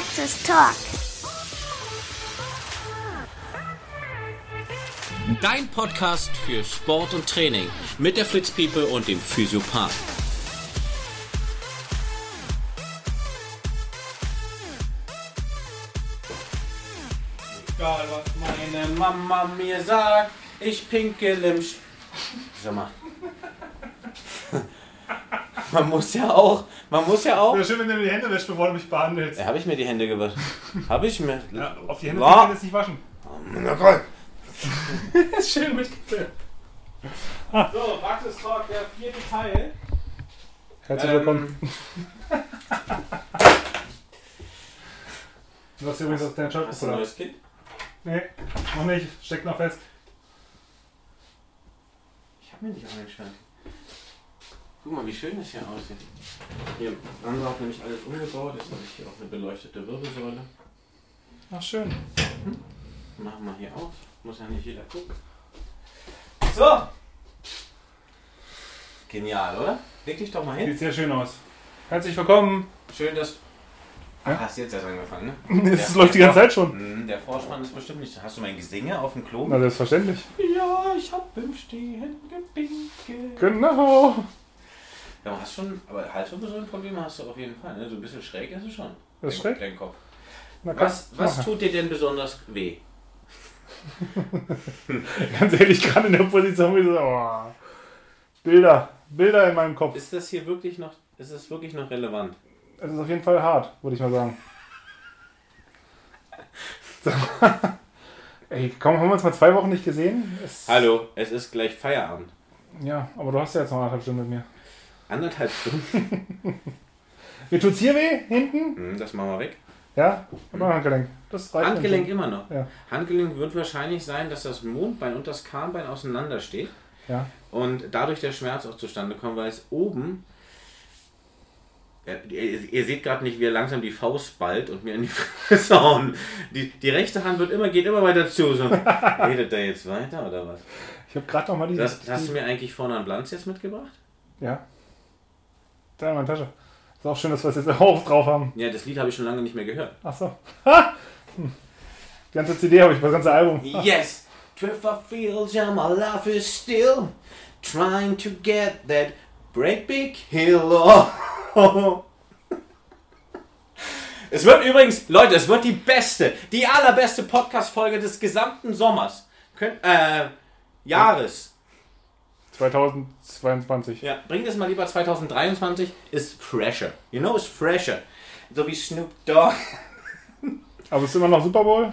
Praxis Talk. Dein Podcast für Sport und Training mit der Fritz People und dem Physiopath. Egal was meine Mama mir sagt, ich pinkel im Sch Sag mal. Man muss ja auch, man muss ja auch. Wäre schön, wenn du mir die Hände wäschst, bevor du mich behandelst. Ja, habe ich mir die Hände gewaschen. Habe ich mir. Ja, auf die Hände kann ich jetzt nicht waschen. Na komm. ist schön mitgefilmt. So, Praxis Talk, der vierte Teil. Herzlich Ähm, willkommen. Du hast übrigens auf deinen Shirt Hast du ein neues Kind? Nee, noch nicht. Steckt noch fest. Ich habe mir nicht eingeschaltet. Guck mal, wie schön das hier aussieht. Hier haben wir auch nämlich alles umgebaut. Jetzt habe ich hier auch eine beleuchtete Wirbelsäule. Ach, schön. Machen wir hier auf. Muss ja nicht jeder gucken. So. Genial, oder? Leg dich doch mal hin. Sieht sehr schön aus. Herzlich willkommen. Schön, dass. Ja? Ach, hast jetzt erst angefangen, ne? Das Der- läuft die ganze Zeit schon. Mm, Der Vorspann ist bestimmt nicht. Hast du mein Gesinge auf dem Klo? Na, selbstverständlich. Ja, ich hab im Stehen gepinkelt. Genau. Ja, aber hast schon, aber Halswirbelsäulenprobleme hast du auf jeden Fall. Ne? So ein bisschen schräg ist es schon. Das ist Dein- schräg? Dein Kopf. Was, was tut dir denn besonders weh? Ganz ehrlich, gerade in der Position, wie so, oh. Bilder. Bilder in meinem Kopf. Ist das hier wirklich noch, ist es wirklich noch relevant? Es ist auf jeden Fall hart, würde ich mal sagen. Ey, komm, haben wir uns mal zwei Wochen nicht gesehen? Es, Hallo, es ist gleich Feierabend. Ja, aber du hast ja jetzt noch anderthalb Stunden mit mir. Anderthalb Stunden. Mir tut's hier weh, hinten? Hm, das machen wir weg. Ja, und mein Handgelenk. Das reicht Handgelenk immer noch. Ja. Handgelenk wird wahrscheinlich sein, dass das Mondbein und das Kahnbein auseinander steht Ja. und dadurch der Schmerz auch zustande kommt, weil es oben. Ja, ihr, ihr seht gerade nicht, wie er langsam die Faust ballt und mir in die Fresse hauen. Die, die rechte Hand wird immer, geht immer weiter zu. So. Redet der jetzt weiter oder was? Ich habe gerade noch mal die. Das, hast du mir eigentlich vorne an Blanz jetzt mitgebracht? ja. Da in meiner Tasche. Ist auch schön, dass wir es jetzt auch drauf haben. Ja, das Lied habe ich schon lange nicht mehr gehört. Ach so. Hm. Die ganze CD habe ich, das ganze Album. Yes, Trevor feels yeah, my life is still trying to get that great big hill. Es wird übrigens, Leute, es wird die beste, die allerbeste Podcast-Folge des gesamten Sommers. Könnt, äh, Jahres. 2022. Ja, bringt es mal lieber 2023, ist fresher. You know, ist fresher. So wie Snoop Dogg. Aber es ist immer noch Super Bowl.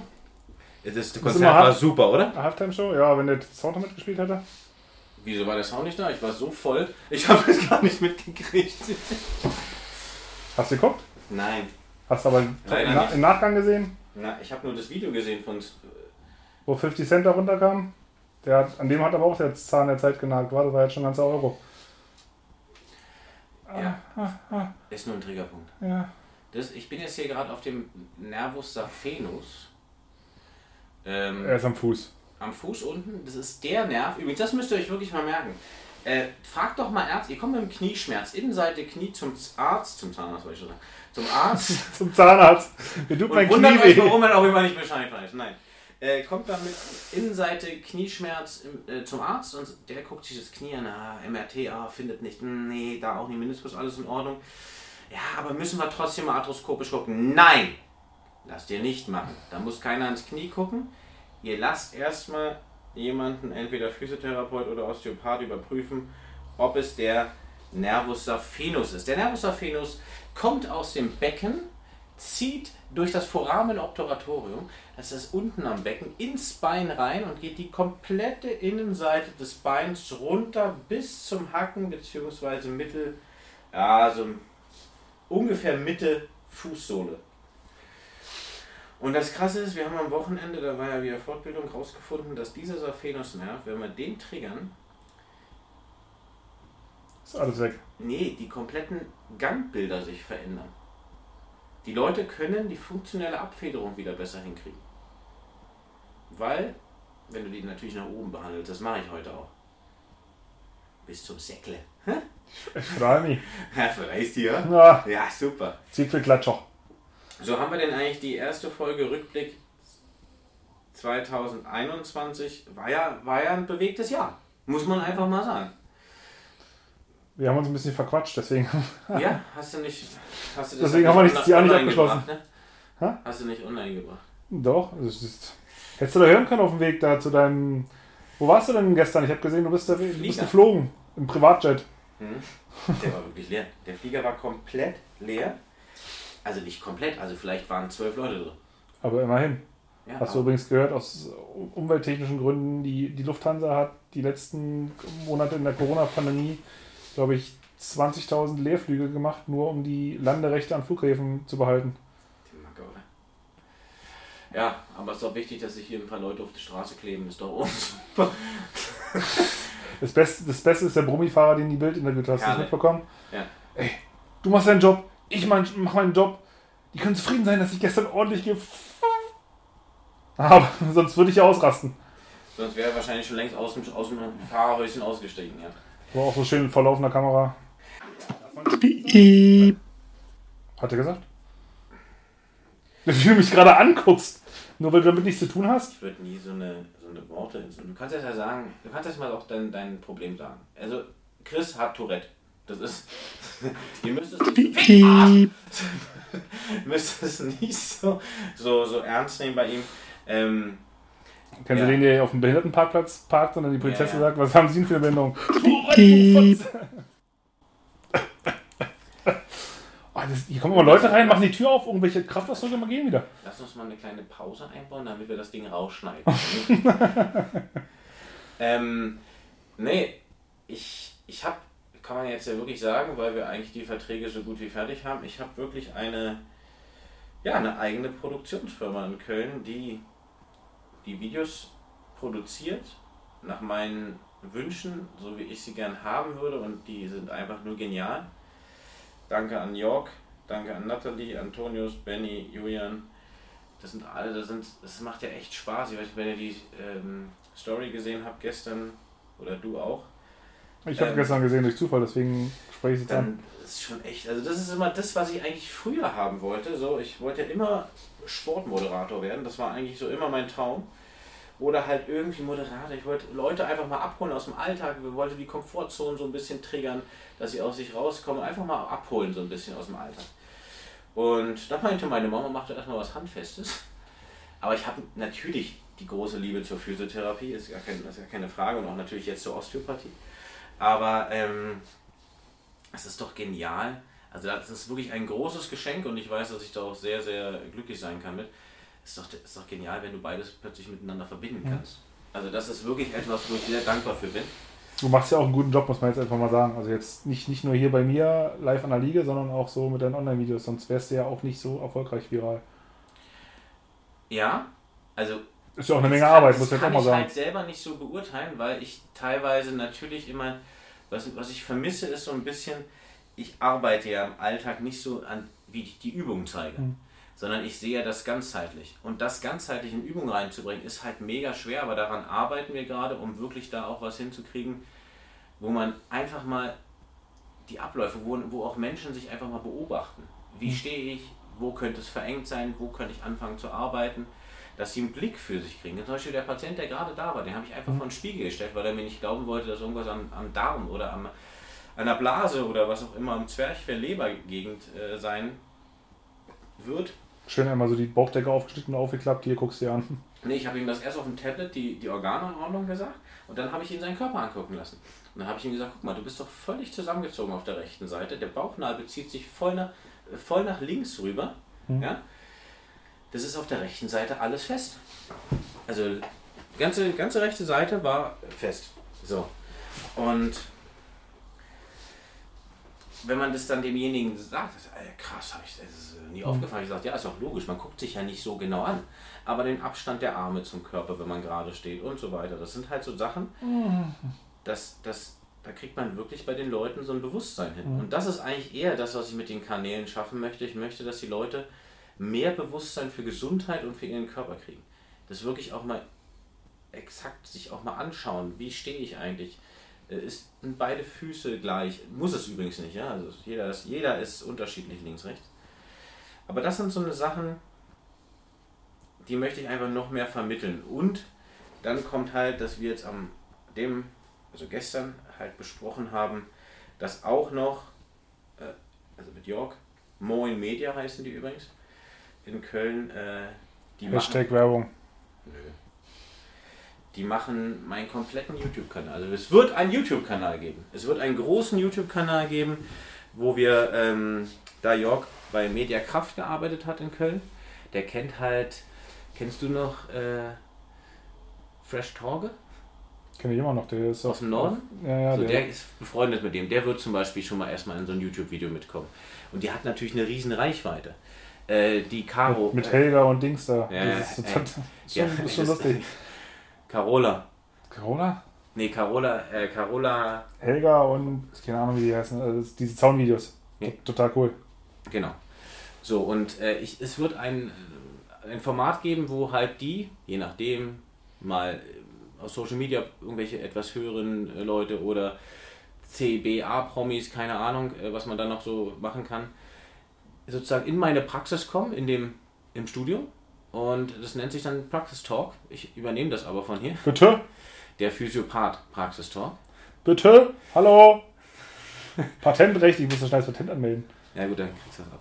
Das, das immer Konzert war super, oder? Halftime Show. Ja, wenn der Sound noch mitgespielt hätte. Wieso war der Sound nicht da? Ich war so voll. Ich habe es gar nicht mitgekriegt. Hast du geguckt? Nein. Hast du aber Leider im, nicht. Nachgang gesehen, Na, ich habe nur das Video gesehen von. wo 50 Cent da runterkam? Der hat, an dem hat aber auch der Zahn der Zeit genagt. War, das war jetzt schon ein ganzer Euro. Ja. Ist nur ein Triggerpunkt. Ja. Das, ich bin jetzt hier gerade auf dem Nervus saphenus. Ähm, Er ist am Fuß. am Fuß unten. Das ist der Nerv. Übrigens, das müsst ihr euch wirklich mal merken. Äh, fragt doch mal Arzt, ihr kommt mit dem Knieschmerz, Innenseite Knie zum Arzt, zum Zahnarzt, wollte ich schon sagen, zum Arzt. Zum Zahnarzt. Mir tut mein Und wundert Knie euch, warum er auch immer nicht Bescheid weiß. Nein. Äh, kommt dann mit Innenseite Knieschmerz äh, zum Arzt und der guckt sich das Knie an, ah, MRT, ah, findet nicht, nee, da auch nicht, Meniskus, alles in Ordnung. Ja, aber müssen wir trotzdem mal arthroskopisch gucken? Nein! Lasst ihr nicht machen. Da muss keiner ans Knie gucken. Ihr lasst erstmal jemanden, entweder Physiotherapeut oder Osteopath, überprüfen, ob es der Nervus saphenus ist. Der Nervus saphenus kommt aus dem Becken, zieht durch das Foramen obturatorium, das ist unten am Becken, ins Bein rein und geht die komplette Innenseite des Beins runter bis zum Hacken bzw. Mittel, ja, so ungefähr Mitte Fußsohle. Und das Krasse ist, wir haben am Wochenende, da war ja wieder Fortbildung, rausgefunden, dass dieser Saphenusnerv, wenn wir den triggern, Ist alles weg. Nee, die kompletten Gangbilder sich verändern. Die Leute können die funktionelle Abfederung wieder besser hinkriegen. Weil, wenn du die natürlich nach oben behandelst, das mache ich heute auch. Bis zum Säckle. Ich freue mich. Ja, verreist die, ja? Ja, super. Siegfried Klatscher. So haben wir denn eigentlich die erste Folge Rückblick 2021 war ja, war ja ein bewegtes Jahr. Muss man einfach mal sagen. Wir haben uns ein bisschen verquatscht, deswegen. ja, hast du nicht. Hast du das deswegen haben wir das Jahr nicht abgeschlossen. Ne? Hast du nicht online gebracht? Doch, es ist. Hättest du da hören können auf dem Weg da zu deinem. Wo warst du denn gestern? Ich habe gesehen, du bist, da, du bist geflogen. Im Privatjet. Hm. Der war wirklich leer. Der Flieger war komplett leer. Also nicht komplett, also vielleicht waren zwölf Leute drin. Aber immerhin. Ja, Hast du übrigens gehört, aus umwelttechnischen Gründen, die, die Lufthansa hat die letzten Monate in der Corona-Pandemie, glaube ich, 20.000 Leerflüge gemacht, nur um die Landerechte an Flughäfen zu behalten. Ja, aber es ist doch wichtig, dass sich hier ein paar Leute auf die Straße kleben, ist doch uns. das, Beste, das Beste ist der Brummifahrer, den die Bild interviewt hast. Hast du mitbekommen? Ja. Ey, du machst deinen Job, ich mein, mach meinen Job. Die können zufrieden sein, dass ich gestern ordentlich ge aber sonst würde ich ja ausrasten. Sonst wäre er wahrscheinlich schon längst aus dem, aus dem Fahrerhäuschen ausgestiegen, ja. War auch so schön vor laufender Kamera. Piep. Hat er gesagt? Wie du mich gerade anguckst. Nur weil du damit nichts zu tun hast? Ich würde nie so eine, so eine Worte. Du kannst jetzt ja sagen, du kannst jetzt mal auch dein, dein Problem sagen. Also, Chris hat Tourette. Das ist. Ihr müsst es nicht, ihr müsst es nicht so, so, so ernst nehmen bei ihm. Ähm, Kennen ja. Sie den, der auf dem Behindertenparkplatz parkt und dann die Polizei ja, ja. sagt, was haben Sie denn für eine Behinderung? oh, das, hier kommen immer Leute rein, machen die Tür auf, irgendwelche Kraftausdrücke immer gehen wieder. Lass uns mal eine kleine Pause einbauen, damit wir das Ding rausschneiden. ähm, nee, ich, ich habe, kann man jetzt ja wirklich sagen, weil wir eigentlich die Verträge so gut wie fertig haben, ich habe wirklich eine, ja, eine eigene Produktionsfirma in Köln, die die Videos produziert nach meinen Wünschen, so wie ich sie gern haben würde und die sind einfach nur genial. Danke an York, danke an Nathalie, Antonius, Benny, Julian. Das sind alle, das sind, das macht ja echt Spaß. Ich weiß nicht, wenn ihr die ähm, Story gesehen habt gestern oder du auch. Ich habe ähm, gestern gesehen durch Zufall, deswegen spreche ich es dann. Das ist schon echt, also das ist immer das, was ich eigentlich früher haben wollte. So, ich wollte ja immer Sportmoderator werden. Das war eigentlich so immer mein Traum oder halt irgendwie Moderator. Ich wollte Leute einfach mal abholen aus dem Alltag. Wir wollten die Komfortzone so ein bisschen triggern, dass sie aus sich rauskommen. Einfach mal abholen so ein bisschen aus dem Alltag. Und da meinte meine Mama, macht erstmal was Handfestes. Aber ich habe natürlich die große Liebe zur Physiotherapie, ist gar, kein, ist gar keine Frage, und auch natürlich jetzt zur Osteopathie. Aber ähm, es ist doch genial. Also das ist wirklich ein großes Geschenk und ich weiß, dass ich da auch sehr, sehr glücklich sein kann mit ist doch, ist doch genial, wenn du beides plötzlich miteinander verbinden kannst. Also das ist wirklich etwas, wo ich sehr dankbar für bin. Du machst ja auch einen guten Job, muss man jetzt einfach mal sagen. Also jetzt nicht, nicht nur hier bei mir live an der Liga, sondern auch so mit deinen Online-Videos, sonst wärst du ja auch nicht so erfolgreich viral. Ja, also. Ist ja auch eine Menge Arbeit, muss ich jetzt auch mal sagen. Ich kann halt selber nicht so beurteilen, weil ich teilweise natürlich immer, was, was ich vermisse, ist so ein bisschen, ich arbeite ja im Alltag nicht so an, wie ich die Übungen zeige. Mhm sondern ich sehe das ganzheitlich. Und das ganzheitlich in Übung reinzubringen, ist halt mega schwer, aber daran arbeiten wir gerade, um wirklich da auch was hinzukriegen, wo man einfach mal die Abläufe, wo, wo auch Menschen sich einfach mal beobachten. Wie mhm. stehe ich? Wo könnte es verengt sein? Wo könnte ich anfangen zu arbeiten? Dass sie einen Blick für sich kriegen. Zum Beispiel der Patient, der gerade da war, den habe ich einfach mhm. vor den Spiegel gestellt, weil er mir nicht glauben wollte, dass irgendwas am, am Darm oder am, an der Blase oder was auch immer am Zwerchfell-Lebergegend äh, sein wird. Schön einmal so die Bauchdecke aufgeschnitten und aufgeklappt, hier guckst du dir an. Nee, ich habe ihm das erst auf dem Tablet die, die Organanordnung gesagt und dann habe ich ihn seinen Körper angucken lassen. Und dann habe ich ihm gesagt, guck mal, du bist doch völlig zusammengezogen auf der rechten Seite. Der Bauchnabel zieht sich voll nach, voll nach links rüber. Hm. Ja? Das ist auf der rechten Seite alles fest. Also ganze, ganze rechte Seite war fest. So. Und wenn man das dann demjenigen sagt, ey, krass, habe ich das ist nie mhm. aufgefallen. Ich sagte, ja, ist auch logisch, man guckt sich ja nicht so genau an. Aber den Abstand der Arme zum Körper, wenn man gerade steht und so weiter, das sind halt so Sachen, mhm. das, das, da kriegt man wirklich bei den Leuten so ein Bewusstsein hin. Mhm. Und das ist eigentlich eher das, was ich mit den Kanälen schaffen möchte. Ich möchte, dass die Leute mehr Bewusstsein für Gesundheit und für ihren Körper kriegen. Das wirklich auch mal exakt sich auch mal anschauen, wie stehe ich eigentlich äh, ist, beide Füße gleich. Muss es übrigens nicht, ja. Also jeder ist, jeder ist unterschiedlich links, rechts. Aber das sind so eine Sachen, die möchte ich einfach noch mehr vermitteln. Und dann kommt halt, dass wir jetzt am dem, also gestern halt besprochen haben, dass auch noch, äh, also mit York, Moin Media heißen die übrigens, in Köln, äh, die Hashtag machen, Werbung. Nö. Die machen meinen kompletten YouTube-Kanal. Also es wird einen YouTube-Kanal geben. Es wird einen großen YouTube-Kanal geben, wo wir, ähm, da York bei Media Kraft gearbeitet hat in Köln, der kennt halt, kennst du noch äh, Fresh Torge? Kenne ich immer noch, der ist aus dem Norden. Ja, ja, so, der, der, ist befreundet mit dem. Der wird zum Beispiel schon mal erstmal in so ein YouTube-Video mitkommen. Und die hat natürlich eine riesen Reichweite. Äh, die Caro. Mit, mit Helga und Dings da. Ja, das ist, äh, ist schon, ja, ist schon lustig. Carola. Carola? Nee, Carola, äh, Carola. Helga und keine Ahnung, wie die heißen. Also diese Zaunvideos. Ja. Total cool. Genau. So, und äh, ich, es wird ein, ein Format geben, wo halt die, je nachdem, mal aus Social Media irgendwelche etwas höheren äh, Leute oder CBA-Promis, keine Ahnung, äh, was man da noch so machen kann, sozusagen in meine Praxis kommen, in dem, im Studio. Und das nennt sich dann Praxistalk. Ich übernehme das aber von hier. Bitte? Der Physiopath Praxistalk. Bitte? Hallo? Patentrecht, ich muss das schnell als Patent anmelden. Ja gut, dann kriegst du das ab.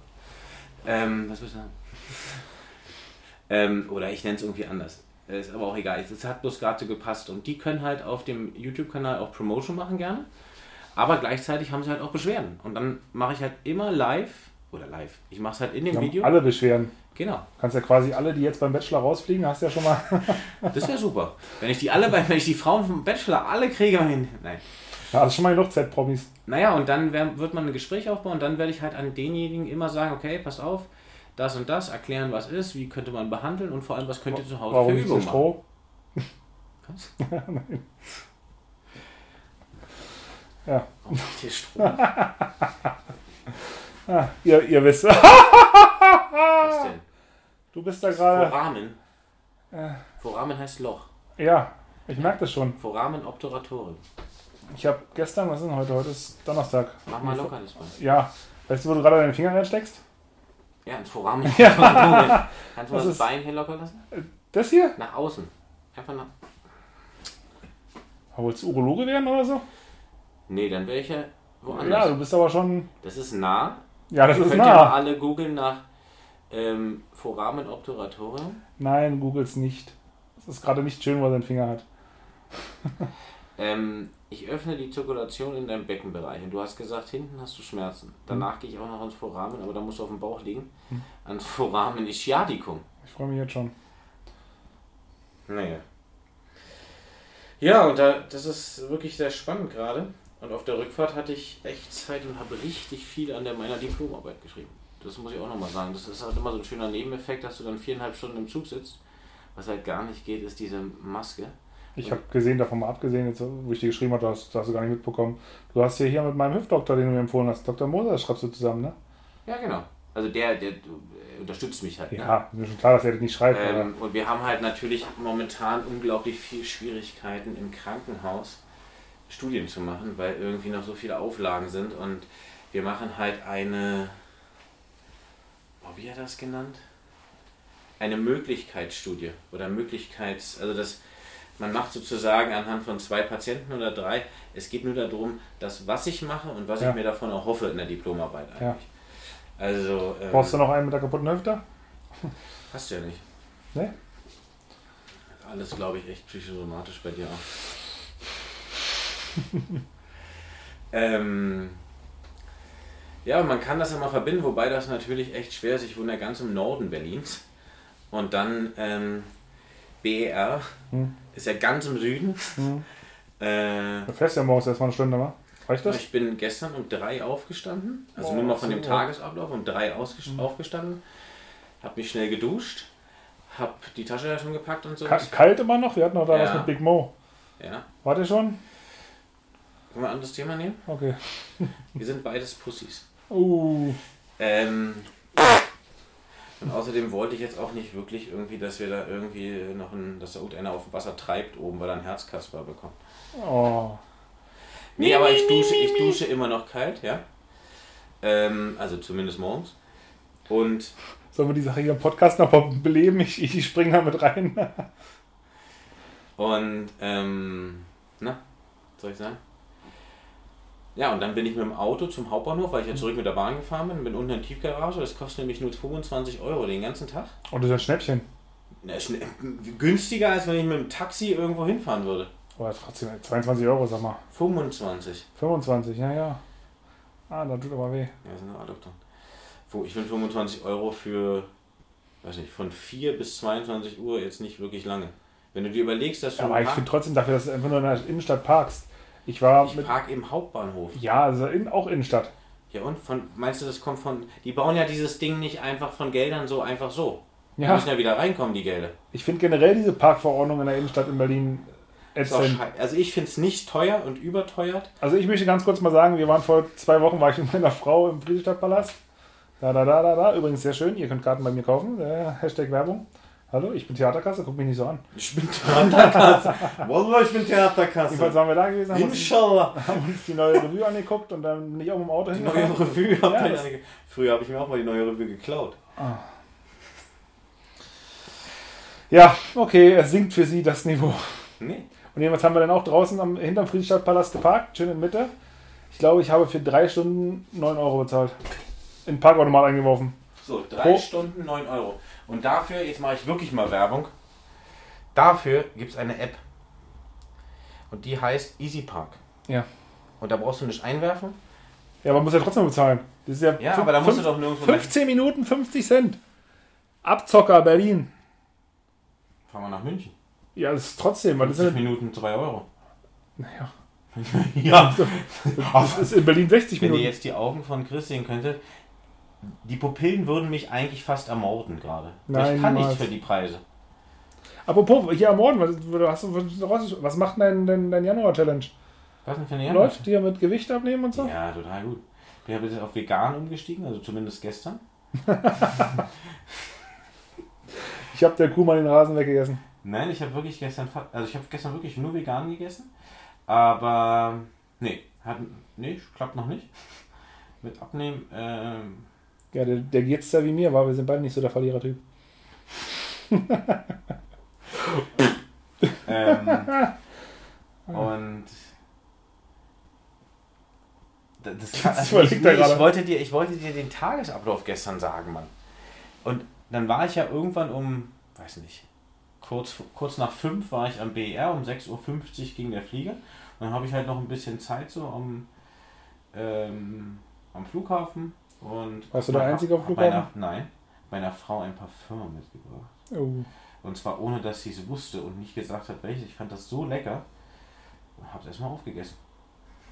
Ähm, was willst du sagen? ähm, oder ich nenne es irgendwie anders. Ist aber auch egal. Es hat bloß gerade so gepasst. Und die können halt auf dem YouTube-Kanal auch Promotion machen gerne. Aber gleichzeitig haben sie halt auch Beschwerden. Und dann mache ich halt immer live, oder live, ich mache es halt in dem Video. Alle Beschwerden. Genau. Kannst ja quasi alle, die jetzt beim Bachelor rausfliegen, hast ja schon mal. das wäre super. Wenn ich die alle, wenn ich die Frauen vom Bachelor alle kriege, nein. Ja, das ist schon mal genug Z-Promis. Naja, und dann wird man ein Gespräch aufbauen und dann werde ich halt an denjenigen immer sagen, okay, pass auf, das und das, erklären, was ist, wie könnte man behandeln und vor allem, was könnt ihr zu Hause Warum für Übungen machen. Was? Nein. Ja. Warum hier Stroh? ah, ihr, ihr wisst. was denn? Du bist da gerade. Foramen. Äh. Foramen heißt Loch. Ja, ich merke das schon. Foramen Obturatoren. Ich habe gestern, was ist denn heute? Heute ist Donnerstag. Mach mal locker das mal. Ja. Weißt du, wo du gerade deinen Finger reinsteckst? Ja, ins Foramen. Ja. Kannst du das, das Bein hier locker lassen? Das hier? Nach außen. Einfach nach. Wolltest du Urologe werden oder so? Nee, dann wäre ich ja woanders. Ja, du bist aber schon. Das ist nah. Ja, das Ihr ist könnt nah. Ihr mal alle googeln nach ähm, Foramen Obturatorium? Nein, googles nicht. Es ist gerade nicht schön, wo er seinen Finger hat. ähm, ich öffne die Zirkulation in deinem Beckenbereich und du hast gesagt, hinten hast du Schmerzen. Danach hm. gehe ich auch noch ans Foramen, aber da musst du auf dem Bauch liegen. Hm. Ans Foramen Ischiaticum. Ich freue mich jetzt schon. Naja. Ja, und da, das ist wirklich sehr spannend gerade. Und auf der Rückfahrt hatte ich echt Zeit und habe richtig viel an der meiner Diplomarbeit geschrieben. Das muss ich auch nochmal sagen. Das ist halt immer so ein schöner Nebeneffekt, dass du dann viereinhalb Stunden im Zug sitzt. Was halt gar nicht geht, ist diese Maske. Ich habe gesehen, davon mal abgesehen, jetzt, wo ich dir geschrieben habe, das hast du gar nicht mitbekommen. Du hast ja hier mit meinem Hüftdoktor, den du mir empfohlen hast, Dr. Moser, schreibst du zusammen, ne? Ja, genau. Also der, der unterstützt mich halt. Ja, ne? mir schon klar, dass er das nicht schreibt. Ähm, und wir haben halt natürlich momentan unglaublich viel Schwierigkeiten im Krankenhaus Studien zu machen, weil irgendwie noch so viele Auflagen sind und wir machen halt eine, oh, wie hat er das genannt? Eine Möglichkeitsstudie oder Möglichkeits, also das man macht sozusagen anhand von zwei Patienten oder drei, es geht nur darum, das, was ich mache und was ja. ich mir davon auch hoffe in der Diplomarbeit eigentlich. Ja. Also, ähm, Brauchst du noch einen mit der kaputten Hüfte? Hast du ja nicht. Ne? Alles, glaube ich, echt psychosomatisch bei dir auch. ähm, ja, man kann das ja mal verbinden, wobei das natürlich echt schwer ist. Ich wohne ja ganz im Norden Berlins. Und dann ähm, BER hm. ist ja ganz im Süden. Hm. Äh, du fährst ja morgens erstmal eine Stunde, wa? Reicht das? Ich bin gestern um drei aufgestanden, also oh, nur mal von dem Tagesablauf, um drei hm. aufgestanden, habe mich schnell geduscht, habe die Tasche schon gepackt und so. Kalt immer noch? Wir hatten noch da ja. was mit Big Mo. Ja. Ihr schon? Können wir ein anderes Thema nehmen? Okay. wir sind beides Pussys. Uh. Ähm, und außerdem wollte ich jetzt auch nicht wirklich irgendwie, dass wir da irgendwie noch ein, dass da irgendeiner auf dem Wasser treibt oben, weil er ein Herzkasper bekommt. Oh. Nee, aber ich dusche, ich dusche immer noch kalt, ja. Ähm, also zumindest morgens. Und. Sollen wir die Sache hier im Podcast noch beleben? Ich, ich springe da mit rein. und, ähm, na, soll ich sagen? Ja, und dann bin ich mit dem Auto zum Hauptbahnhof, weil ich ja zurück mit der Bahn gefahren bin, bin unten in der Tiefgarage. Das kostet nämlich nur 25 Euro den ganzen Tag. Und das ist ein Schnäppchen. Na, günstiger, als wenn ich mit dem Taxi irgendwo hinfahren würde. Aber trotzdem, 22 Euro, sag mal. 25. 25, ja, ja. Ah, da tut aber weh. Ja, sind dran. Ich finde 25 Euro für, weiß nicht, von 4 bis 22 Uhr jetzt nicht wirklich lange. Wenn du dir überlegst, dass du. Ja, aber ich finde trotzdem dafür, dass du einfach nur in der Innenstadt parkst. Ich war. Ich mit, park im Hauptbahnhof. Ja, also in, auch Innenstadt. Ja, und von, meinst du, das kommt von. Die bauen ja dieses Ding nicht einfach von Geldern so einfach so. Die ja. müssen ja wieder reinkommen, die Gelder. Ich finde generell diese Parkverordnung in der Innenstadt in Berlin also ich finde es nicht teuer und überteuert. Also ich möchte ganz kurz mal sagen, wir waren vor zwei Wochen, war ich mit meiner Frau im Friedrichstadtpalast. Da, da, da, da, da. Übrigens sehr schön, ihr könnt Karten bei mir kaufen. Äh, Hashtag Werbung. Hallo, ich bin Theaterkasse, guck mich nicht so an. Ich bin Theaterkasse. Wallah, ich bin Theaterkasse. Jedenfalls waren wir da gewesen, haben Inshallah. Uns, haben uns die neue Revue angeguckt und dann bin ich auch mit dem Auto Die neue Revue? Ja, Früher habe ich mir auch mal die neue Revue geklaut. Ah. Ja, okay, es sinkt für sie das Niveau. Nee. Und jedenfalls haben wir dann auch draußen am, hinterm Friedrichstadtpalast geparkt, schön in Mitte. Ich glaube, ich habe für drei Stunden 9 Euro bezahlt. In Parkautomat eingeworfen. So, drei Pro Stunden 9 Euro. Und dafür, jetzt mache ich wirklich mal Werbung, dafür gibt es eine App. Und die heißt Easy Park. Ja. Und da brauchst du nicht einwerfen. Ja, aber man muss ja trotzdem bezahlen. Das ist ja, ja aber da musst du doch nirgendwo 15 Minuten 50 Cent. Abzocker Berlin. Fahren wir nach München. Ja, das ist trotzdem. 50 Minuten 2 Euro. Naja. ja. Das ist in Berlin 60 Minuten. Wenn ihr jetzt die Augen von Chris sehen könntet, die Pupillen würden mich eigentlich fast ermorden gerade. Nein, ich kann nichts für die Preise. Apropos, hier ermorden, was, du, was macht dein, dein, dein Januar-Challenge? Was denn für eine Januar? Läuft die ja mit Gewicht abnehmen und so? Ja, total gut. Ich habe jetzt auf vegan umgestiegen, also zumindest gestern. ich habe der Kuh mal den Rasen weggegessen. Nein, ich habe wirklich gestern, also ich habe gestern wirklich nur vegan gegessen. Aber nee, hat, nee, klappt noch nicht. Mit Abnehmen. Ähm, ja, der, der geht's da wie mir, war wir sind beide nicht so der Verlierertyp. ähm, und das, kann, also ich, nee, ich, wollte dir, ich wollte dir den Tagesablauf gestern sagen, Mann. Und dann war ich ja irgendwann um, weiß nicht, kurz, kurz nach 5 war ich am BR, um 6.50 Uhr ging der Flieger. Und dann habe ich halt noch ein bisschen Zeit so am, ähm, am Flughafen. Und Warst du der Einzige auf Flughafen? Meiner, nein, meiner Frau ein Parfum mitgebracht. Oh. Und zwar ohne, dass sie es wusste und nicht gesagt hat, welches. Ich fand das so lecker. Und habe es erstmal aufgegessen.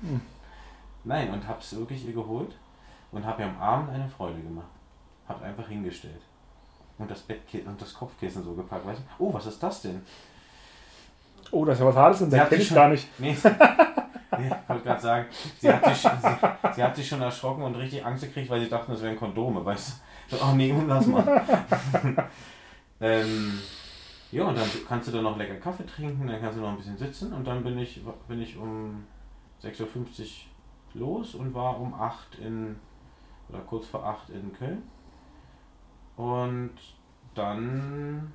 Hm. Nein, und habe es wirklich ihr geholt und habe ihr am Abend eine Freude gemacht. Habe einfach hingestellt und das Bettkissen und das Kopfkissen so gepackt. Weißt du? Oh, was ist das denn? Oh, das ist ja was Hartes und das kenne ich schon, gar nicht. Nee, nee ich wollte gerade sagen, sie hat, sich, sie, sie, hat sich schon erschrocken und richtig Angst gekriegt, weil sie dachten, das wären Kondome, weißt du? Oh nee, lass mal. ähm, ja, und dann kannst du dann noch lecker Kaffee trinken, dann kannst du noch ein bisschen sitzen und dann bin ich, bin ich um 6.50 Uhr los und war um 8 in, oder kurz vor 8 in Köln. Und dann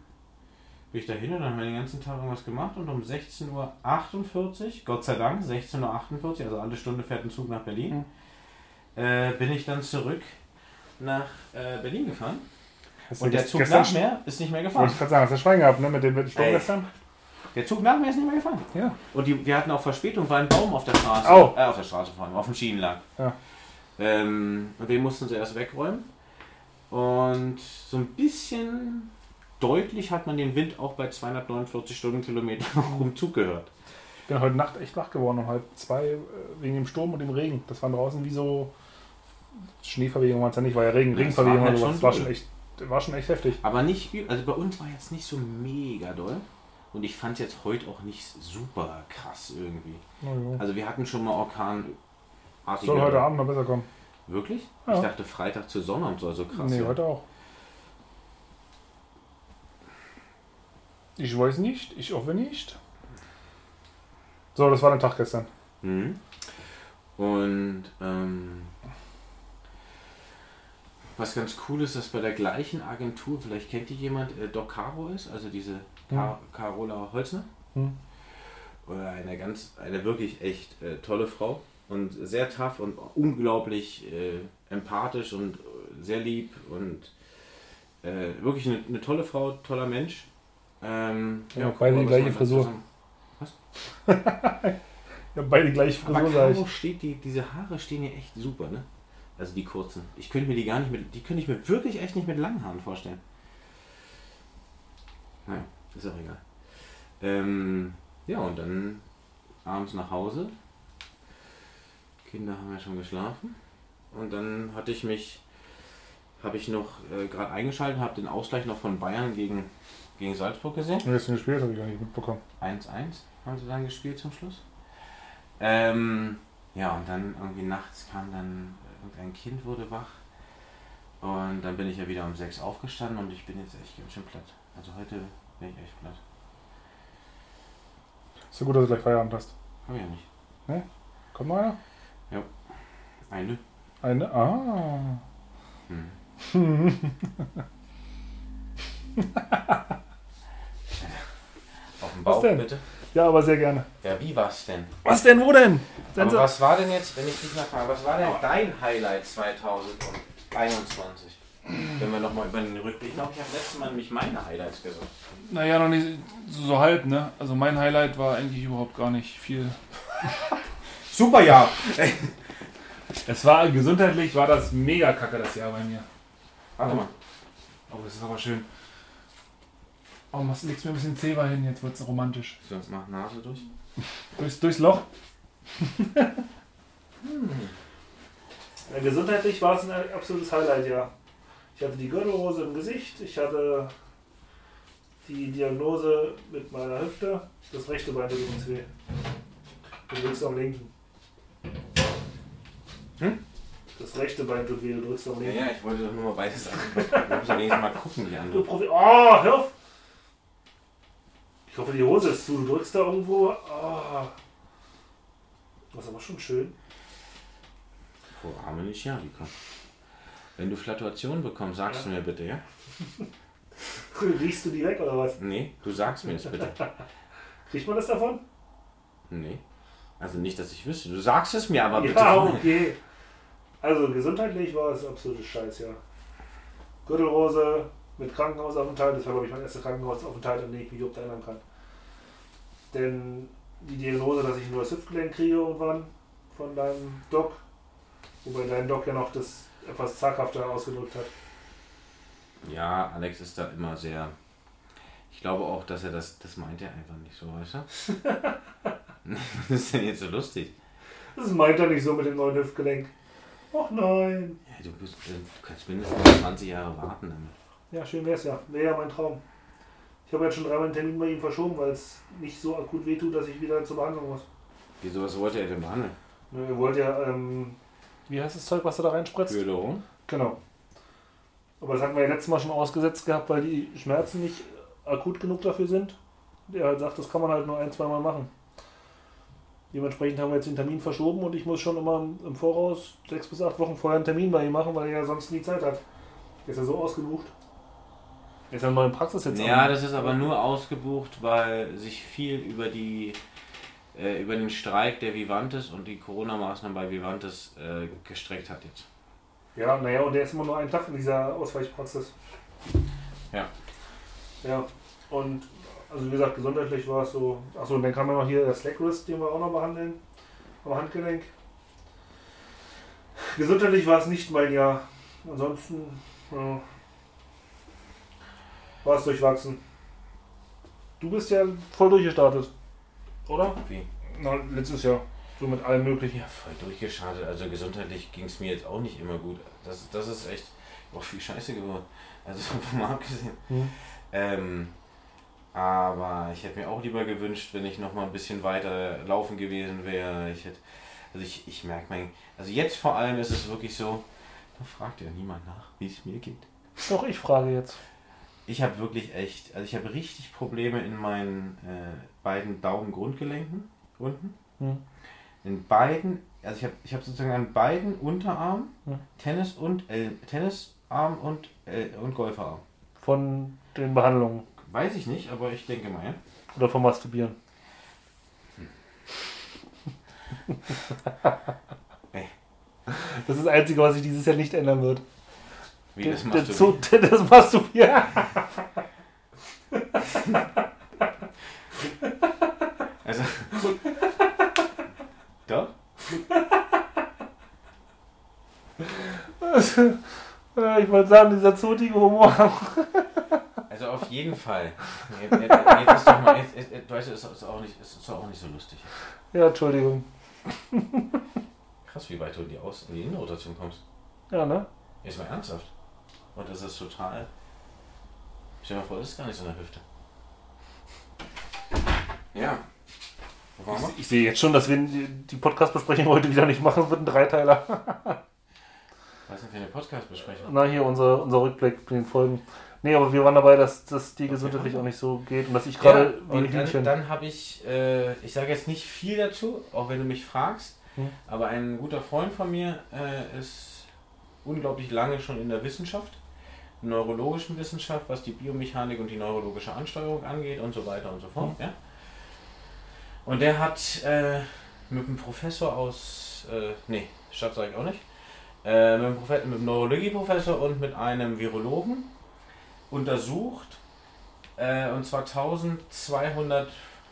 bin ich da hin und dann haben wir den ganzen Tag irgendwas gemacht und um 16.48 Uhr, Gott sei Dank, 16.48 Uhr, also alle Stunde fährt ein Zug nach Berlin, mhm. äh, bin ich dann zurück nach äh, Berlin gefahren. Hast und der Zug nach mir ist nicht mehr gefahren. Wollte ich gerade sagen, hast du Schwein gehabt, ne, mit dem Sturm gestern? Der Zug nach mir ist nicht mehr gefahren. Ja. Und die, wir hatten auch Verspätung, weil ein Baum auf der Straße, oh. äh, auf der Straße vor allem, auf dem Schienen lag. Ja. Ähm, und den mussten sie erst wegräumen. Und so ein bisschen deutlich hat man den Wind auch bei 249 Stundenkilometern rum Zug gehört. Ich bin heute Nacht echt wach geworden um halb zwei äh, wegen dem Sturm und dem Regen. Das war draußen wie so Schneeverwegung war es ja nicht, war ja Regen, Regenverwegung halt Das war schon echt, war schon echt heftig. Aber nicht, also bei uns war jetzt nicht so mega doll. Und ich fand jetzt heute auch nicht super krass irgendwie. Oh, also wir hatten schon mal Orkan. Soll heute Abend noch besser kommen. Wirklich? Ja. Ich dachte Freitag zur Sonne und so, so krass. Nee, heute auch. Ich weiß nicht, ich hoffe nicht. So, das war der Tag gestern. Mhm. Und ähm, Was ganz cool ist, dass bei der gleichen Agentur, vielleicht kennt die jemand, äh, Doc Caro ist, also diese Car Carola Holzner. Hm. Eine ganz, eine wirklich echt äh, tolle Frau und sehr tough und unglaublich äh, empathisch und äh, sehr lieb und äh, wirklich eine, eine, tolle Frau, toller Mensch. Ähm, ja, ja beide die gleiche Frisur. Was? ja, beide gleiche Frisur. Aber Caro steht, die, diese Haare stehen ja echt super, ne? Also die kurzen. Ich könnte mir die gar nicht mit, die könnte ich mir wirklich echt nicht mit langen Haaren vorstellen. Naja, ist auch egal. Ähm, ja, und dann abends nach Hause. Kinder haben ja schon geschlafen. Und dann hatte ich mich, habe ich noch äh, gerade eingeschaltet, habe den Ausgleich noch von Bayern gegen, gegen Salzburg gesehen. Hast du gespielt? Habe ich gar nicht mitbekommen. 1-1 haben sie dann gespielt zum Schluss. Ähm, ja, und dann irgendwie nachts kam dann irgendein Kind wurde wach. Und dann bin ich ja wieder um 6 aufgestanden und ich bin jetzt echt ganz schön platt. Also heute bin ich echt platt. Ist ja gut, dass du gleich Feierabend hast. Hab ich ja nicht. Ne? Kommt noch einer? Ja. Eine. Eine? Ah. Hm. Dem Bauch, Was denn? bitte. Ja, aber sehr gerne. Ja, wie war's denn? Was denn, wo denn? Aber was war denn jetzt, wenn ich dich mal frage, was war denn dein Highlight 2021? Wenn wir nochmal über den Rückblick. Ich glaube, ich habe letztes Mal nämlich meine Highlights gesagt. Naja, noch nicht so, so halb, ne? Also mein Highlight war eigentlich überhaupt gar nicht viel. Super Jahr! es war gesundheitlich, war das mega kacke das Jahr bei mir. Warte mal. Oh, das ist aber schön. Oh, machst, legst mir ein bisschen Zewa hin, jetzt wird es romantisch. So, mach Nase durch. durchs, durchs Loch. hm. ja, gesundheitlich war es ein absolutes Highlight, ja. Ich hatte die Gürtelrose im Gesicht, ich hatte die Diagnose mit meiner Hüfte, das rechte Bein tut uns weh. Du drückst am linken. Hm? Das rechte Bein tut weh, du drückst am linken. Ja, ja, ich wollte doch nur mal beides an. Ich muss ja nächstes Mal gucken, die andere. Du oh, hör auf! Ich hoffe, die Hose ist zu. Du drückst da irgendwo. Oh. Das ist aber schon schön. Vor Arme nicht, ja, Vika. Wenn du Flatuationen bekommst, sagst ja. du mir bitte, ja? Riechst du die weg oder was? Nee, du sagst mir das bitte. Kriegt man das davon? Nee. Also nicht, dass ich wüsste. Du sagst es mir aber bitte. Ja, okay. Also gesundheitlich war es absolutes Scheiß, ja. Gürtelrose mit Krankenhausaufenthalt, das war glaube ich mein erster Krankenhausaufenthalt, an dem ich mich überhaupt erinnern kann. Denn die Diagnose, dass ich nur das Hüftgelenk kriege irgendwann von deinem Doc, wobei dein Doc ja noch das etwas zaghafter ausgedrückt hat. Ja, Alex ist da immer sehr. Ich glaube auch, dass er das, das meint er einfach nicht so, weißt du? Was ist denn jetzt so lustig? Das meint er nicht so mit dem neuen Hüftgelenk. Ach nein. Ja, du, bist, du kannst mindestens 20 Jahre warten damit. Ja, schön wär's ja. Wäre ja mein Traum. Ich habe jetzt schon dreimal den Termin bei ihm verschoben, weil es nicht so akut wehtut, dass ich wieder zur Behandlung muss. Wieso, was wollte er denn behandeln? Er wollte ja ähm, wie heißt das Zeug, was du da reinspritzt? Hyaluron. Genau. Aber das hatten wir ja letztes Mal schon ausgesetzt gehabt, weil die Schmerzen nicht akut genug dafür sind. Der halt sagt, das kann man halt nur ein, zwei Mal machen. Dementsprechend haben wir jetzt den Termin verschoben und ich muss schon immer im Voraus sechs bis acht Wochen vorher einen Termin bei ihm machen, weil er ja sonst nie Zeit hat. Der ist ja so ausgebucht. Ist ja in Praxis jetzt. Ja, das ist aber nur ausgebucht, weil sich viel über die äh, über den Streik der Vivantes und die Corona-Maßnahmen bei Vivantes äh, gestreckt hat jetzt. Ja, naja, und der ist immer nur einen Tag in dieser Ausweichpraxis. Ja. Ja, und also wie gesagt, gesundheitlich war es so. Achso, und dann kam ja noch hier der Slackwrist, den wir auch noch behandeln. Am Handgelenk. Gesundheitlich war es nicht mein Jahr. Ansonsten ja, war es durchwachsen. Du bist ja voll durchgestartet. Oder? Wie? Na, letztes Jahr. So mit allem möglichen. Ja, voll durchgeschadet. Also gesundheitlich ging es mir jetzt auch nicht immer gut. Das, das ist echt auch viel Scheiße geworden. Also vom abgesehen. Hm. Ähm, aber ich hätte mir auch lieber gewünscht, wenn ich noch mal ein bisschen weiter laufen gewesen wäre. Ich hätte, also ich, ich merke mein, also jetzt vor allem ist es wirklich so, da fragt ja niemand nach, wie es mir geht. Doch, ich frage jetzt ich habe wirklich echt, also ich habe richtig Probleme in meinen äh, beiden Daumengrundgelenken unten. Hm. In beiden, also ich habe ich hab sozusagen an beiden Unterarmen hm. Tennis und El Tennis Arm und, äh, und Golferarm. Von den Behandlungen? Weiß ich nicht, aber ich denke mal, ja. Oder vom Masturbieren? Das ist das Einzige, was sich dieses Jahr nicht ändern wird. Wie das Masturbieren? Das Masturbieren. also. Doch? Ich wollte sagen, dieser zotige Humor. Also auf jeden Fall. Jetzt, jetzt, jetzt doch mal, jetzt, jetzt, weißt du, es ist, auch nicht, ist auch nicht so lustig. Ja, Entschuldigung. Krass, wie weit du in die, Aus in die Innenrotation kommst. Ja, ne? Jetzt mal ernsthaft. Und das ist total. Stell dir mal vor, das ist gar nicht so eine Hüfte. Ja. Ich, ich, sehe jetzt schon, dass wir die Podcast-Besprechung heute wieder nicht machen, wird ein Dreiteiler. Was ist denn für eine Podcast-Besprechung? Na, hier unser, unser Rückblick mit den Folgen. Nee, aber wir waren dabei, dass das die gesundheitlich auch nicht so geht und dass ich gerade ja, wie ein Hühnchen. Dann, dann habe ich, äh, ich sage jetzt nicht viel dazu, auch wenn du mich fragst, hm. aber ein guter Freund von mir äh, ist unglaublich lange schon in der Wissenschaft, neurologischen Wissenschaft, was die Biomechanik und die neurologische Ansteuerung angeht und so weiter und so fort. Hm. Ja? Und der hat äh, mit einem Professor aus, äh, nee, Stadt sage ich auch nicht, äh, mit, einem mit einem Neurologieprofessor und mit einem Virologen untersucht. Äh, und zwar 1200,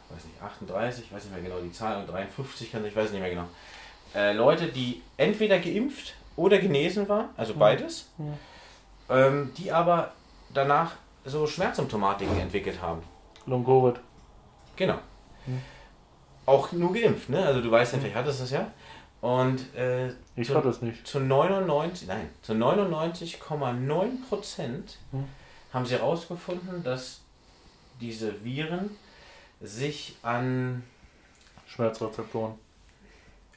weiß nicht, 38, weiß nicht mehr genau die Zahl, 53 kann ich weiß nicht mehr genau. Äh, Leute, die entweder geimpft oder genesen waren, also beides, ja. Ähm, die aber danach so Schmerzsymptomatiken entwickelt haben. Long Covid. Genau. Hm. Auch nur geimpft, ne? Also du weißt ja, vielleicht hattest es ja. Und äh, ich hatte es nicht. Zu 99, nein, zu 99,9 Prozent hm haben sie herausgefunden, dass diese Viren sich an Schmerzrezeptoren.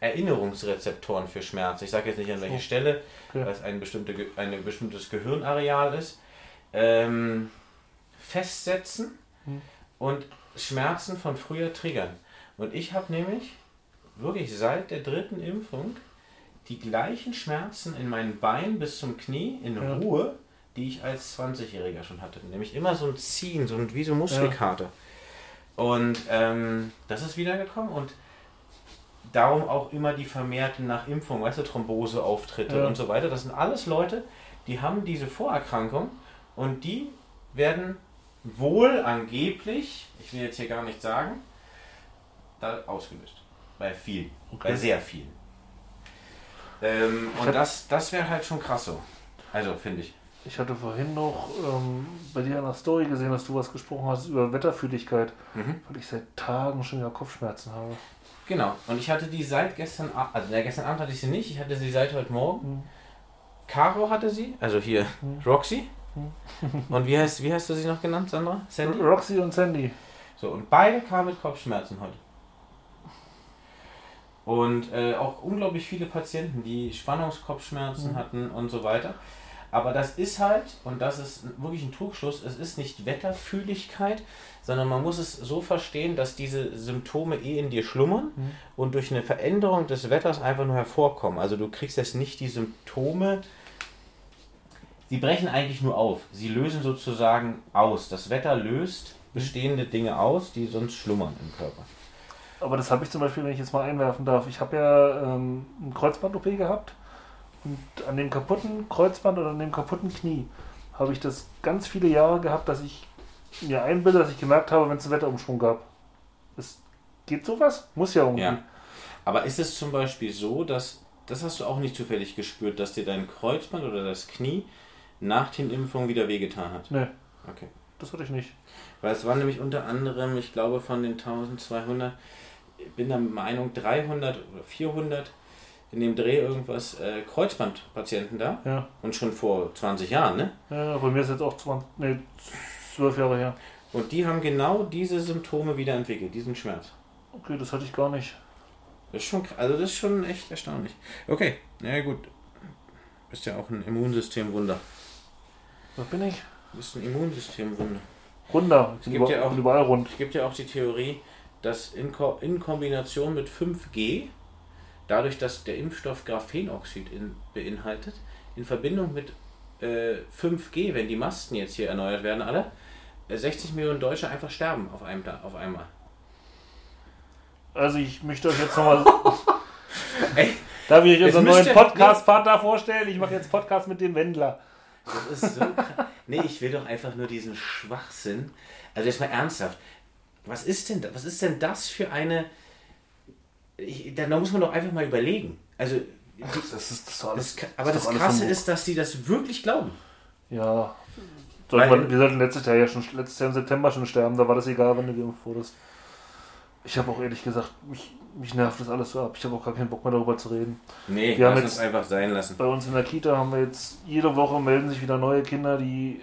Erinnerungsrezeptoren für Schmerz, ich sage jetzt nicht an welche. Stelle, okay. weil es ein, bestimmte, ein bestimmtes Gehirnareal ist, ähm, festsetzen hm. und Schmerzen von früher triggern. Und ich habe nämlich wirklich seit der dritten Impfung die gleichen Schmerzen in meinen Beinen bis zum Knie in ja. Ruhe die ich als 20-Jähriger schon hatte. Nämlich immer so ein Ziehen, so ein, wie so Muskelkarte. Ja. Und ähm, das ist wiedergekommen und darum auch immer die vermehrten nach Impfung, weißt du, Thromboseauftritte ja. und so weiter. Das sind alles Leute, die haben diese Vorerkrankung und die werden wohl angeblich, ich will jetzt hier gar nicht sagen, da ausgelöst. Bei vielen. Okay. Bei sehr vielen. Ähm, und das, das wäre halt schon krass so. Also, finde ich. Ich hatte vorhin noch ähm, bei dir in der Story gesehen, dass du was gesprochen hast über Wetterfühligkeit, mhm. weil ich seit Tagen schon wieder Kopfschmerzen habe. Genau, und ich hatte die seit gestern Abend, also ja, gestern Abend hatte ich sie nicht, ich hatte sie seit heute Morgen. Mhm. Caro hatte sie, also hier mhm. Roxy. Mhm. und wie heißt, wie hast du sie noch genannt, Sandra? Sandy? Roxy und Sandy. So, und beide kamen mit Kopfschmerzen heute. Und äh, auch unglaublich viele Patienten, die Spannungskopfschmerzen mhm. hatten und so weiter. Aber das ist halt, und das ist wirklich ein Trugschluss, es ist nicht Wetterfühligkeit, sondern man muss es so verstehen, dass diese Symptome eh in dir schlummern mhm. und durch eine Veränderung des Wetters einfach nur hervorkommen. Also du kriegst jetzt nicht die Symptome, sie brechen eigentlich nur auf. Sie lösen sozusagen aus. Das Wetter löst mhm. bestehende Dinge aus, die sonst schlummern im Körper. Aber das habe ich zum Beispiel, wenn ich jetzt mal einwerfen darf. Ich habe ja ähm, ein Kreuzband-OP gehabt und an dem kaputten Kreuzband oder an dem kaputten Knie habe ich das ganz viele Jahre gehabt, dass ich mir einbilde, dass ich gemerkt habe, wenn es einen Wetterumschwung gab. Es geht sowas? Muss ja irgendwie. Ja. Aber ist es zum Beispiel so, dass, das hast du auch nicht zufällig gespürt, dass dir dein Kreuzband oder das Knie nach den Impfungen wieder wehgetan hat? Nee. Okay. Das hatte ich nicht. Weil es waren nämlich unter anderem, ich glaube von den 1200, ich bin der Meinung 300 oder 400 in dem Dreh irgendwas äh, Kreuzbandpatienten da. Ja. Und schon vor 20 Jahren, ne? Ja, bei mir ist jetzt auch 20, nee, 12 Jahre her. Und die haben genau diese Symptome wieder entwickelt, diesen Schmerz. Okay, das hatte ich gar nicht. Das ist schon, also das ist schon echt erstaunlich. Okay, na ja, gut. Bist ja auch ein Immunsystemwunder. Was bin ich? Du bist ein Immunsystemwunder. Wunder. Es gibt, ja auch, überall rund. es gibt ja auch die Theorie, dass in, Ko in Kombination mit 5G Dadurch, dass der Impfstoff Graphenoxid in, beinhaltet, in Verbindung mit äh, 5G, wenn die Masten jetzt hier erneuert werden, alle, 60 äh, Millionen Deutsche einfach sterben auf, einem, auf einmal. Also ich möchte euch jetzt nochmal... Darf ich euch unseren neuen Podcast-Partner vorstellen? Ich mache jetzt Podcast mit dem Wendler. Das ist so krass. Nee, ich will doch einfach nur diesen Schwachsinn. Also jetzt mal ernsthaft. Was ist denn, was ist denn das für eine... Ich, da muss man doch einfach mal überlegen. Also Ach, das ist, das alles, das, aber das, das Krasse ist, dass die das wirklich glauben. Ja. Man, wir sollten letztes Jahr ja schon letztes Jahr im September schon sterben, da war das egal, wenn du geimpft wurdest. Ich habe auch ehrlich gesagt, mich, mich nervt das alles so ab. Ich habe auch gar keinen Bock mehr darüber zu reden. Nee, wir haben jetzt einfach sein lassen. Bei uns in der Kita haben wir jetzt jede Woche melden sich wieder neue Kinder, die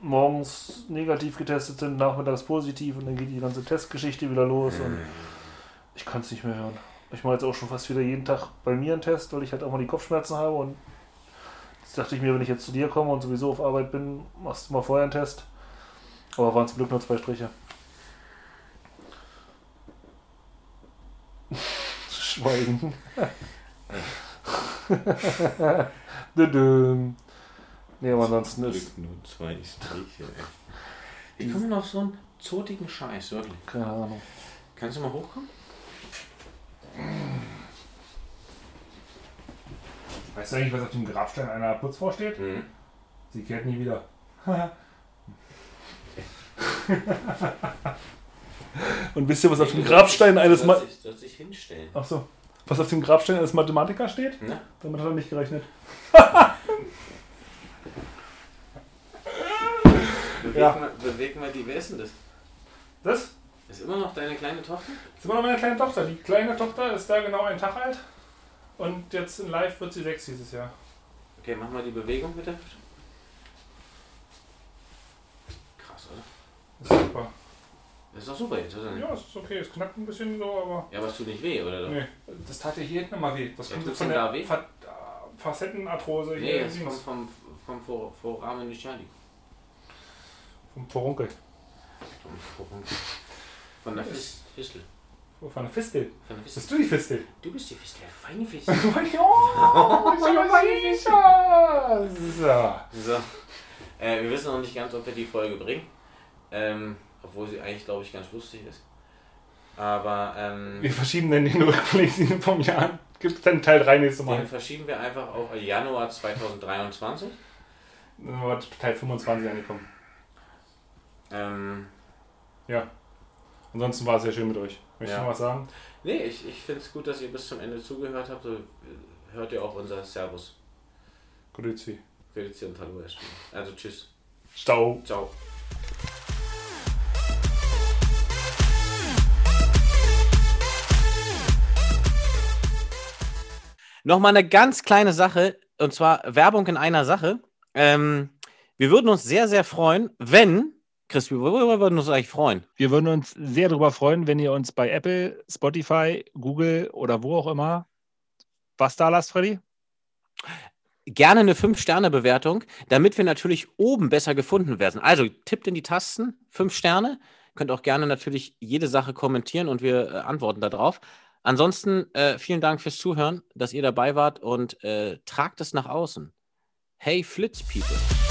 morgens negativ getestet sind, nachmittags positiv und dann geht die ganze Testgeschichte wieder los mhm. und ich kann es nicht mehr hören. Ich mache jetzt auch schon fast wieder jeden Tag bei mir einen Test, weil ich halt auch mal die Kopfschmerzen habe. Und jetzt dachte ich mir, wenn ich jetzt zu dir komme und sowieso auf Arbeit bin, machst du mal vorher einen Test. Aber waren zum Glück nur zwei Striche. Schweigen. nee, aber ansonsten ist. Nur zwei Striche, ey. Ich komme noch auf so einen zotigen Scheiß, wirklich. Keine Ahnung. Kannst du mal hochkommen? Weißt du eigentlich, was auf dem Grabstein einer Putz vorsteht? Mhm. Sie kehrt nie wieder. Und wisst ihr, was auf dem Grabstein eines Ma soll sich hinstellen. Ach so. Was auf dem Grabstein eines Mathematikers steht? Na? Damit hat er nicht gerechnet. bewegen, ja. wir, bewegen wir die. Wer ist denn das? Das? Ist immer noch deine kleine Tochter? Ist immer noch meine kleine Tochter. Die kleine Tochter ist da genau einen Tag alt. Und jetzt in live wird sie sechs dieses Jahr. Okay, mach mal die Bewegung bitte. Krass, oder? Das ist super. Das ist doch super jetzt, oder? Ja, ist okay. Es knackt ein bisschen so, aber. Ja, aber es tut nicht weh, oder? Nee, das tat ja hier hinten immer weh. Das ja, kommt von der da weh? Fa Facettenarthrose nee, hier. Nee, das kommt vom, vom Vor Foramen. Vom Vorunkel. Vom Vorunkel. Von der Fis Fistel. Oh, von der Fistel. Von der Fistel. Bist du die Fistel? Du bist die Fistel, feine Fistel. oh, so. so. Äh, wir wissen noch nicht ganz, ob wir die Folge bringen. Ähm, obwohl sie eigentlich, glaube ich, ganz lustig ist. Aber, ähm, Wir verschieben dann den Rückblick vom Jahr. Gibt es dann Teil 3 nächste Mal? Den verschieben wir einfach auf Januar 2023. Dann wird Teil 25 angekommen. Ähm, ja. Ansonsten war es sehr schön mit euch. Möchtest ja. du noch was sagen? Nee, ich, ich finde es gut, dass ihr bis zum Ende zugehört habt. So hört ihr auch unser Servus. Grüezi. Grüezi und Hallo erstmal. Also tschüss. Ciao. Ciao. Nochmal eine ganz kleine Sache, und zwar Werbung in einer Sache. Ähm, wir würden uns sehr, sehr freuen, wenn Chris, worüber würden wir uns eigentlich freuen? Wir würden uns sehr darüber freuen, wenn ihr uns bei Apple, Spotify, Google oder wo auch immer was da lasst, Freddy. Gerne eine 5-Sterne-Bewertung, damit wir natürlich oben besser gefunden werden. Also tippt in die Tasten, 5 Sterne. Könnt auch gerne natürlich jede Sache kommentieren und wir äh, antworten darauf. Ansonsten äh, vielen Dank fürs Zuhören, dass ihr dabei wart und äh, tragt es nach außen. Hey Flitz People.